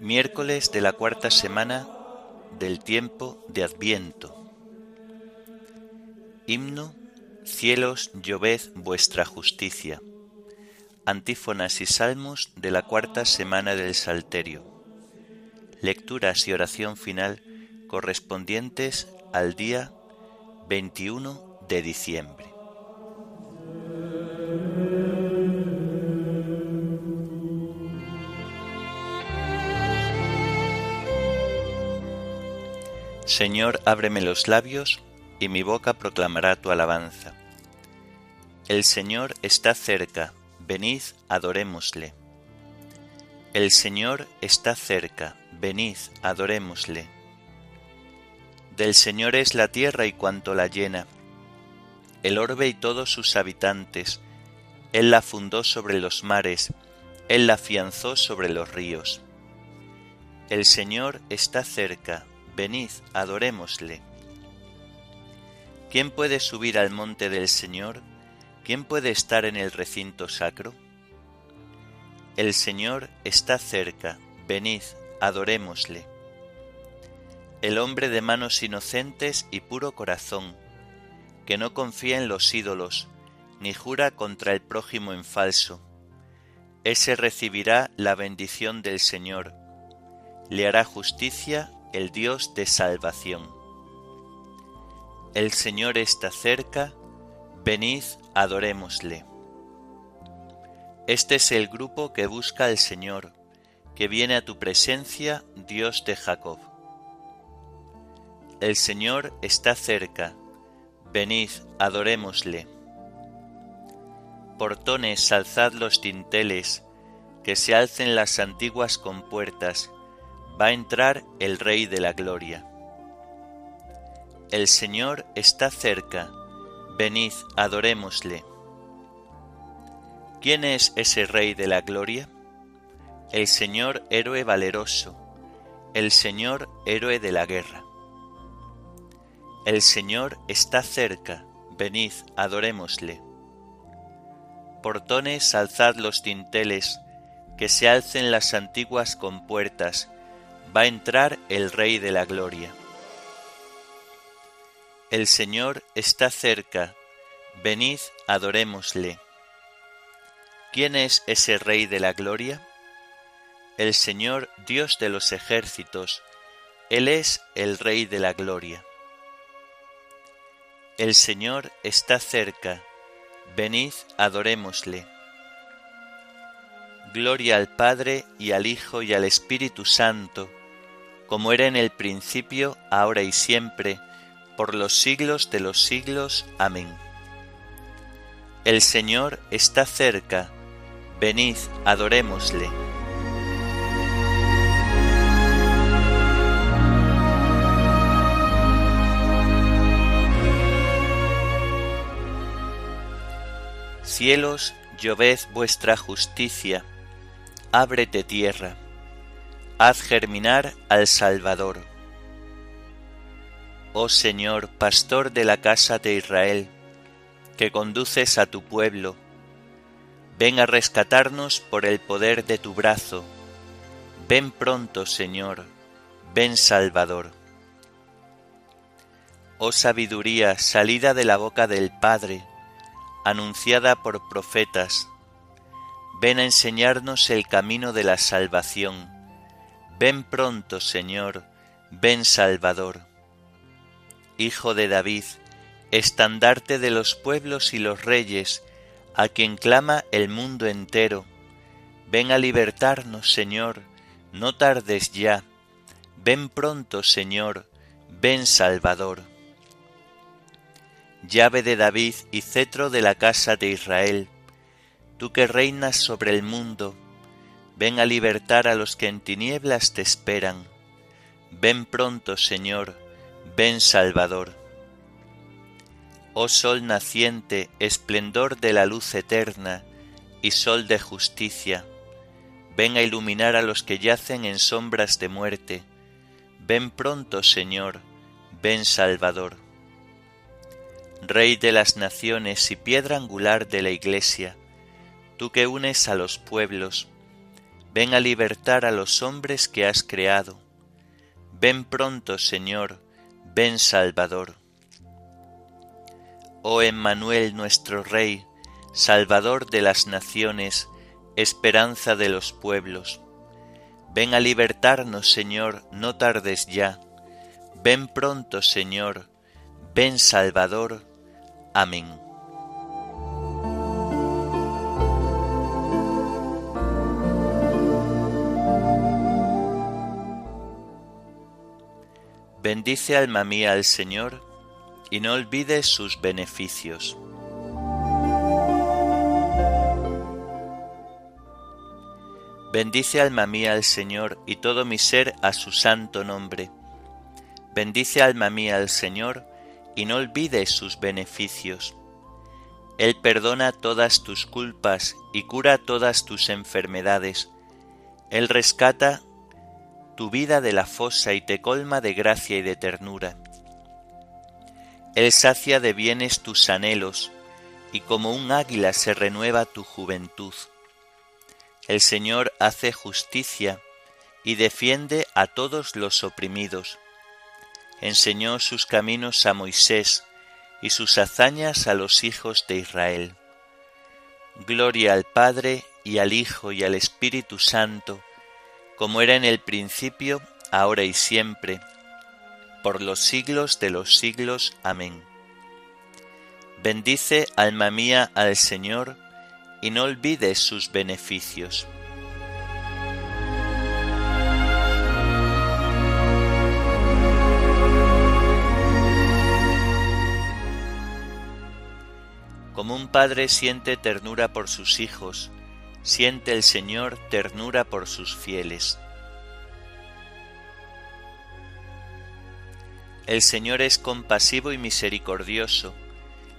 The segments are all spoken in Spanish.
Miércoles de la cuarta semana del tiempo de Adviento. Himno Cielos, lloved vuestra justicia. Antífonas y salmos de la cuarta semana del Salterio. Lecturas y oración final correspondientes al día 21 de diciembre. Señor, ábreme los labios, y mi boca proclamará tu alabanza. El Señor está cerca, venid, adorémosle. El Señor está cerca, venid, adorémosle. Del Señor es la tierra y cuanto la llena, el orbe y todos sus habitantes. Él la fundó sobre los mares, Él la afianzó sobre los ríos. El Señor está cerca, venid, adorémosle. ¿Quién puede subir al monte del Señor? ¿Quién puede estar en el recinto sacro? El Señor está cerca, venid, adorémosle. El hombre de manos inocentes y puro corazón, que no confía en los ídolos, ni jura contra el prójimo en falso, ese recibirá la bendición del Señor, le hará justicia el Dios de salvación. El Señor está cerca, venid, adorémosle. Este es el grupo que busca al Señor, que viene a tu presencia, Dios de Jacob. El Señor está cerca, venid, adorémosle. Portones, alzad los tinteles, que se alcen las antiguas compuertas, va a entrar el Rey de la Gloria. El Señor está cerca, venid, adorémosle. ¿Quién es ese Rey de la Gloria? El Señor héroe valeroso, el Señor héroe de la guerra. El Señor está cerca, venid, adorémosle. Portones, alzad los tinteles, que se alcen las antiguas compuertas, va a entrar el Rey de la Gloria. El Señor está cerca, venid, adorémosle. ¿Quién es ese Rey de la Gloria? El Señor Dios de los ejércitos, Él es el Rey de la Gloria. El Señor está cerca, venid, adorémosle. Gloria al Padre y al Hijo y al Espíritu Santo, como era en el principio, ahora y siempre, por los siglos de los siglos. Amén. El Señor está cerca, venid, adorémosle. Cielos, lloved vuestra justicia, ábrete tierra haz germinar al Salvador. Oh Señor, pastor de la casa de Israel, que conduces a tu pueblo, ven a rescatarnos por el poder de tu brazo. Ven pronto, Señor, ven Salvador. Oh sabiduría salida de la boca del Padre, anunciada por profetas, ven a enseñarnos el camino de la salvación Ven pronto, Señor, ven Salvador. Hijo de David, estandarte de los pueblos y los reyes, a quien clama el mundo entero. Ven a libertarnos, Señor, no tardes ya. Ven pronto, Señor, ven Salvador. Llave de David y cetro de la casa de Israel, tú que reinas sobre el mundo, Ven a libertar a los que en tinieblas te esperan. Ven pronto, Señor, ven Salvador. Oh sol naciente, esplendor de la luz eterna y sol de justicia, ven a iluminar a los que yacen en sombras de muerte. Ven pronto, Señor, ven Salvador. Rey de las naciones y piedra angular de la Iglesia, tú que unes a los pueblos, ven a libertar a los hombres que has creado. Ven pronto, Señor, ven Salvador. Oh Emmanuel nuestro Rey, Salvador de las naciones, esperanza de los pueblos. Ven a libertarnos, Señor, no tardes ya. Ven pronto, Señor, ven Salvador. Amén. Bendice alma mía al Señor, y no olvides sus beneficios. Bendice alma mía al Señor y todo mi ser a su santo nombre. Bendice alma mía al Señor y no olvides sus beneficios. Él perdona todas tus culpas y cura todas tus enfermedades. Él rescata tu vida de la fosa y te colma de gracia y de ternura. Él sacia de bienes tus anhelos y como un águila se renueva tu juventud. El Señor hace justicia y defiende a todos los oprimidos. Enseñó sus caminos a Moisés y sus hazañas a los hijos de Israel. Gloria al Padre y al Hijo y al Espíritu Santo, como era en el principio, ahora y siempre, por los siglos de los siglos. Amén. Bendice, alma mía, al Señor, y no olvides sus beneficios. Como un padre siente ternura por sus hijos, siente el Señor ternura por sus fieles. El Señor es compasivo y misericordioso,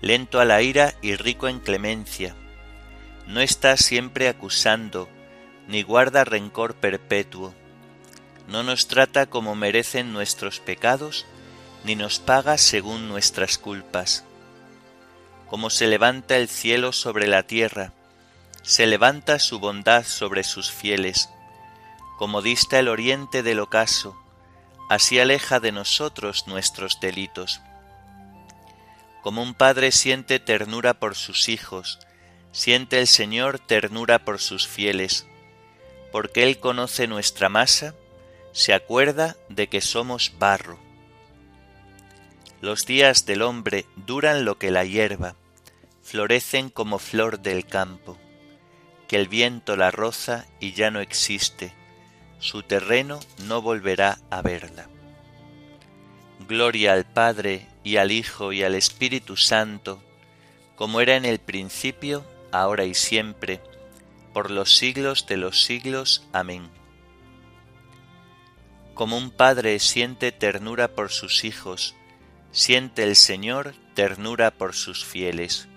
lento a la ira y rico en clemencia no está siempre acusando, ni guarda rencor perpetuo. No nos trata como merecen nuestros pecados, ni nos paga según nuestras culpas. Como se levanta el cielo sobre la tierra, se levanta su bondad sobre sus fieles. Como dista el oriente del ocaso, así aleja de nosotros nuestros delitos. Como un padre siente ternura por sus hijos, Siente el Señor ternura por sus fieles, porque Él conoce nuestra masa, se acuerda de que somos barro. Los días del hombre duran lo que la hierba, florecen como flor del campo, que el viento la roza y ya no existe, su terreno no volverá a verla. Gloria al Padre y al Hijo y al Espíritu Santo, como era en el principio, ahora y siempre, por los siglos de los siglos. Amén. Como un padre siente ternura por sus hijos, siente el Señor ternura por sus fieles.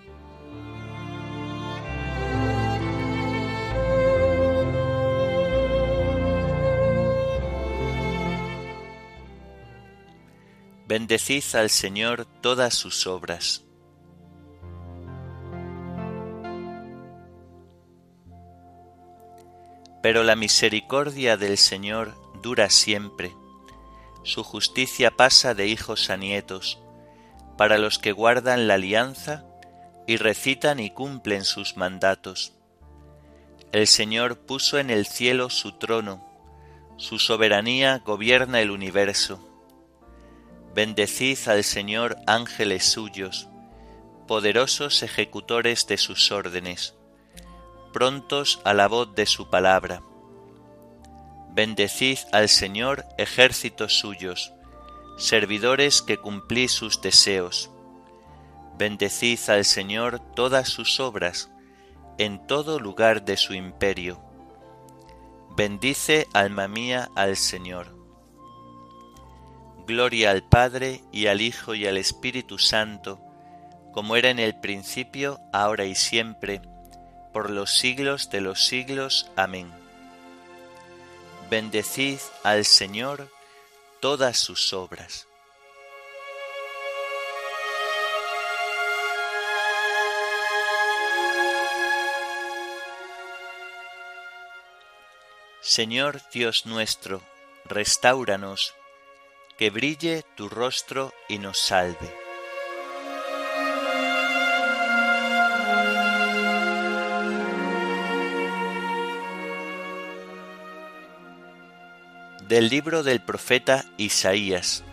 Bendecid al Señor todas sus obras Pero la misericordia del Señor dura siempre, su justicia pasa de hijos a nietos, para los que guardan la alianza y recitan y cumplen sus mandatos. El Señor puso en el cielo su trono, su soberanía gobierna el universo. Bendecid al Señor ángeles suyos, poderosos ejecutores de sus órdenes prontos a la voz de su palabra. Bendecid al Señor ejércitos suyos, servidores que cumplís sus deseos. Bendecid al Señor todas sus obras, en todo lugar de su imperio. Bendice, alma mía, al Señor. Gloria al Padre y al Hijo y al Espíritu Santo, como era en el principio, ahora y siempre, por los siglos de los siglos. Amén. Bendecid al Señor todas sus obras. Señor Dios nuestro, restauranos, que brille tu rostro y nos salve. Del libro del profeta Isaías.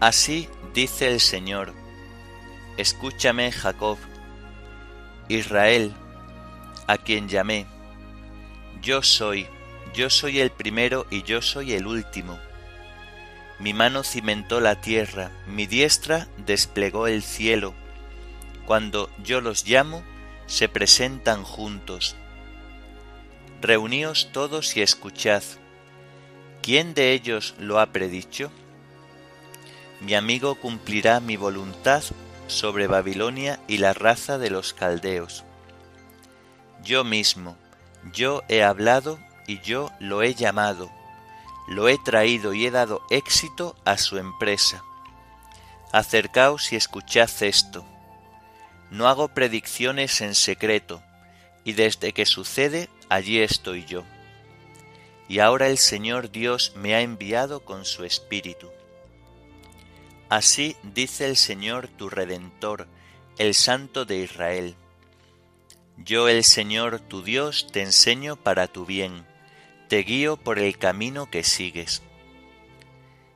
Así dice el Señor, escúchame Jacob, Israel, a quien llamé, yo soy, yo soy el primero y yo soy el último. Mi mano cimentó la tierra, mi diestra desplegó el cielo. Cuando yo los llamo, se presentan juntos. Reuníos todos y escuchad. ¿Quién de ellos lo ha predicho? Mi amigo cumplirá mi voluntad sobre Babilonia y la raza de los caldeos. Yo mismo, yo he hablado y yo lo he llamado, lo he traído y he dado éxito a su empresa. Acercaos y escuchad esto. No hago predicciones en secreto, y desde que sucede allí estoy yo. Y ahora el Señor Dios me ha enviado con su Espíritu. Así dice el Señor tu Redentor, el Santo de Israel. Yo el Señor tu Dios te enseño para tu bien, te guío por el camino que sigues.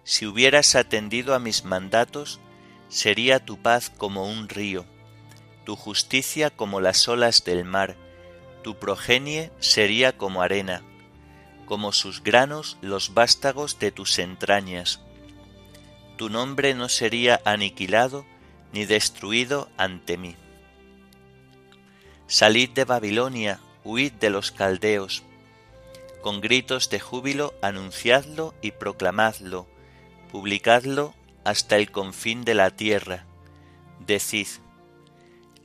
Si hubieras atendido a mis mandatos, sería tu paz como un río tu justicia como las olas del mar, tu progenie sería como arena, como sus granos los vástagos de tus entrañas. Tu nombre no sería aniquilado ni destruido ante mí. Salid de Babilonia, huid de los caldeos. Con gritos de júbilo anunciadlo y proclamadlo, publicadlo hasta el confín de la tierra. Decid,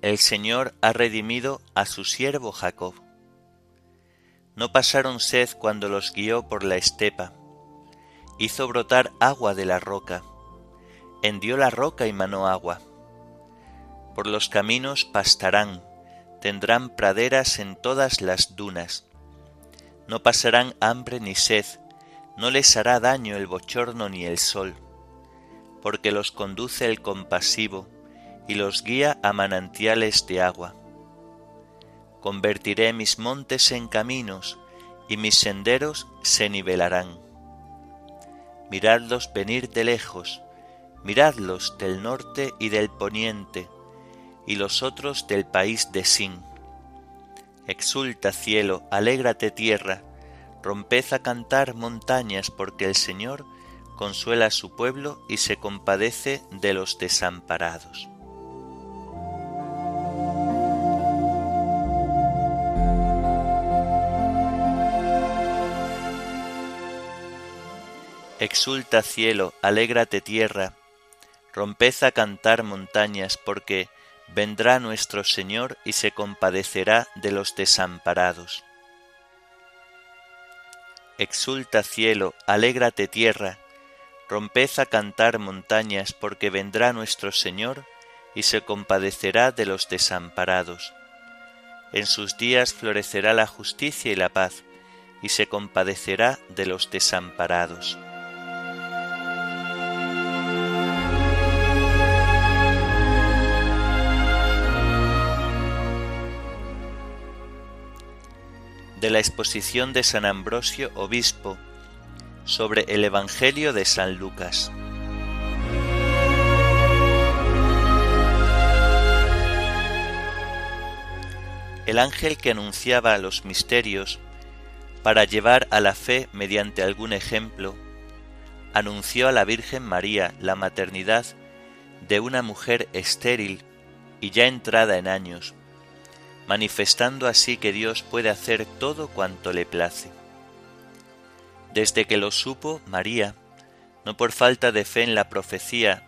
el Señor ha redimido a su siervo Jacob. No pasaron sed cuando los guió por la estepa. Hizo brotar agua de la roca. Hendió la roca y manó agua. Por los caminos pastarán, tendrán praderas en todas las dunas. No pasarán hambre ni sed, no les hará daño el bochorno ni el sol, porque los conduce el compasivo y los guía a manantiales de agua. Convertiré mis montes en caminos y mis senderos se nivelarán. Miradlos venir de lejos, miradlos del norte y del poniente, y los otros del país de Sin. Exulta cielo, alégrate tierra, romped a cantar montañas, porque el Señor consuela a su pueblo y se compadece de los desamparados. Exulta cielo, alégrate tierra, romped a cantar montañas, porque vendrá nuestro Señor y se compadecerá de los desamparados. Exulta cielo, alégrate tierra, romped a cantar montañas, porque vendrá nuestro Señor y se compadecerá de los desamparados. En sus días florecerá la justicia y la paz, y se compadecerá de los desamparados. De la exposición de San Ambrosio Obispo sobre el Evangelio de San Lucas. El ángel que anunciaba los misterios para llevar a la fe mediante algún ejemplo, anunció a la Virgen María la maternidad de una mujer estéril y ya entrada en años, manifestando así que Dios puede hacer todo cuanto le place. Desde que lo supo María, no por falta de fe en la profecía,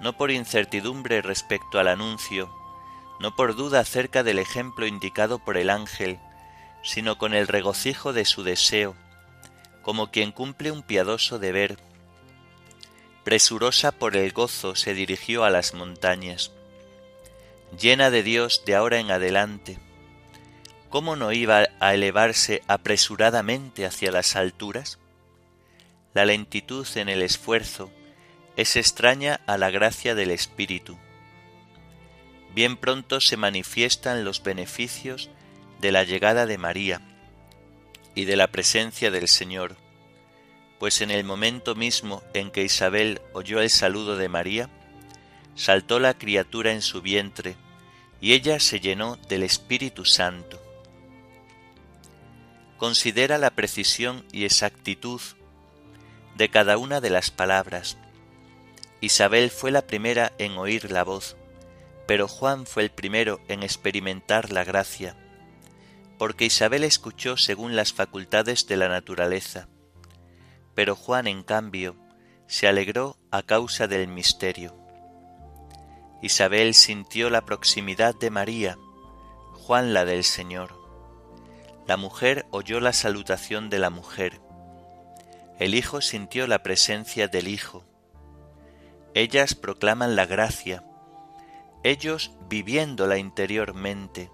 no por incertidumbre respecto al anuncio, no por duda acerca del ejemplo indicado por el ángel, sino con el regocijo de su deseo, como quien cumple un piadoso deber. Presurosa por el gozo se dirigió a las montañas. Llena de Dios de ahora en adelante, ¿cómo no iba a elevarse apresuradamente hacia las alturas? La lentitud en el esfuerzo es extraña a la gracia del Espíritu. Bien pronto se manifiestan los beneficios de la llegada de María y de la presencia del Señor, pues en el momento mismo en que Isabel oyó el saludo de María, saltó la criatura en su vientre, y ella se llenó del Espíritu Santo. Considera la precisión y exactitud de cada una de las palabras. Isabel fue la primera en oír la voz, pero Juan fue el primero en experimentar la gracia, porque Isabel escuchó según las facultades de la naturaleza, pero Juan, en cambio, se alegró a causa del misterio. Isabel sintió la proximidad de María, Juan la del Señor. La mujer oyó la salutación de la mujer. El Hijo sintió la presencia del Hijo. Ellas proclaman la gracia. Ellos, viviéndola interiormente,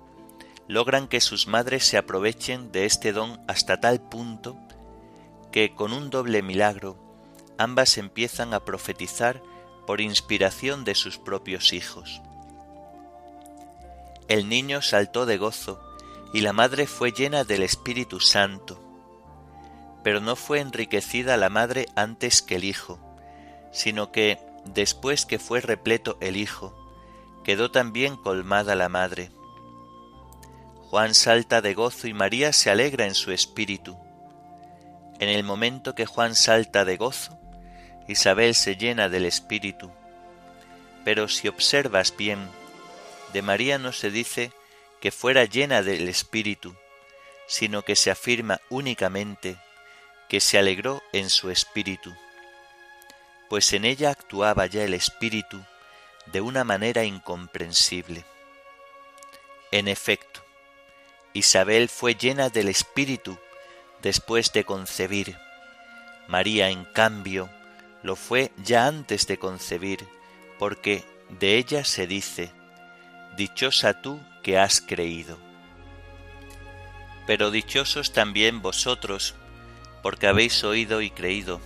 logran que sus madres se aprovechen de este don hasta tal punto que con un doble milagro ambas empiezan a profetizar por inspiración de sus propios hijos. El niño saltó de gozo y la madre fue llena del Espíritu Santo. Pero no fue enriquecida la madre antes que el hijo, sino que, después que fue repleto el hijo, quedó también colmada la madre. Juan salta de gozo y María se alegra en su espíritu. En el momento que Juan salta de gozo, Isabel se llena del espíritu. Pero si observas bien, de María no se dice que fuera llena del espíritu, sino que se afirma únicamente que se alegró en su espíritu, pues en ella actuaba ya el espíritu de una manera incomprensible. En efecto, Isabel fue llena del Espíritu después de concebir. María, en cambio, lo fue ya antes de concebir, porque de ella se dice, Dichosa tú que has creído. Pero dichosos también vosotros, porque habéis oído y creído,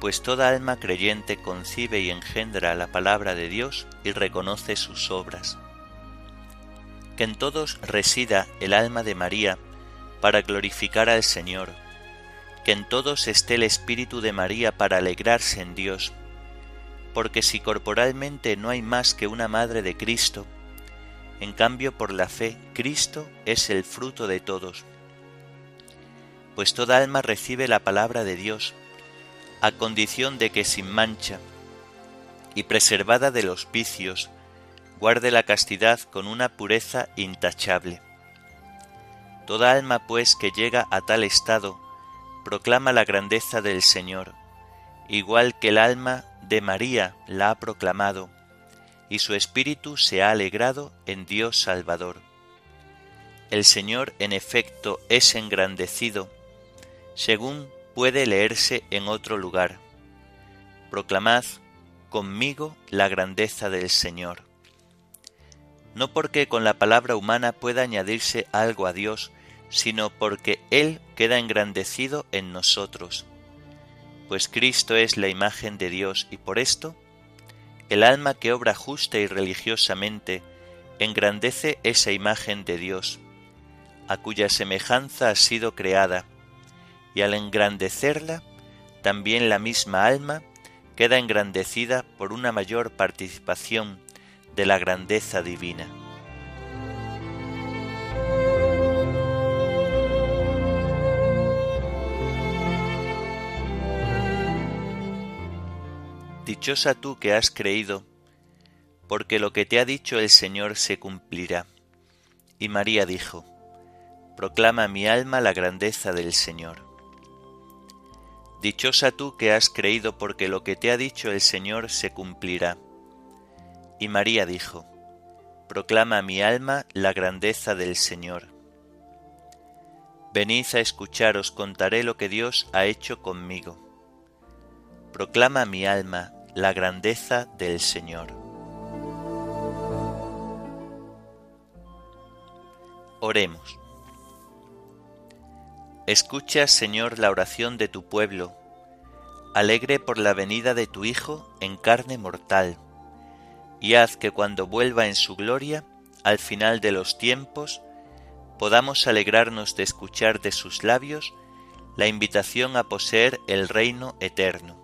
pues toda alma creyente concibe y engendra la palabra de Dios y reconoce sus obras que en todos resida el alma de María para glorificar al Señor, que en todos esté el Espíritu de María para alegrarse en Dios, porque si corporalmente no hay más que una madre de Cristo, en cambio por la fe Cristo es el fruto de todos. Pues toda alma recibe la palabra de Dios, a condición de que sin mancha y preservada de los vicios, guarde la castidad con una pureza intachable. Toda alma, pues, que llega a tal estado, proclama la grandeza del Señor, igual que el alma de María la ha proclamado, y su espíritu se ha alegrado en Dios Salvador. El Señor, en efecto, es engrandecido, según puede leerse en otro lugar. Proclamad conmigo la grandeza del Señor no porque con la palabra humana pueda añadirse algo a Dios, sino porque Él queda engrandecido en nosotros. Pues Cristo es la imagen de Dios y por esto, el alma que obra justa y religiosamente engrandece esa imagen de Dios, a cuya semejanza ha sido creada, y al engrandecerla, también la misma alma queda engrandecida por una mayor participación de la grandeza divina. Dichosa tú que has creído, porque lo que te ha dicho el Señor se cumplirá. Y María dijo, Proclama mi alma la grandeza del Señor. Dichosa tú que has creído porque lo que te ha dicho el Señor se cumplirá. Y María dijo, Proclama mi alma la grandeza del Señor. Venid a escuchar, os contaré lo que Dios ha hecho conmigo. Proclama mi alma la grandeza del Señor. Oremos. Escucha, Señor, la oración de tu pueblo, alegre por la venida de tu Hijo en carne mortal, y haz que cuando vuelva en su gloria, al final de los tiempos, podamos alegrarnos de escuchar de sus labios la invitación a poseer el reino eterno.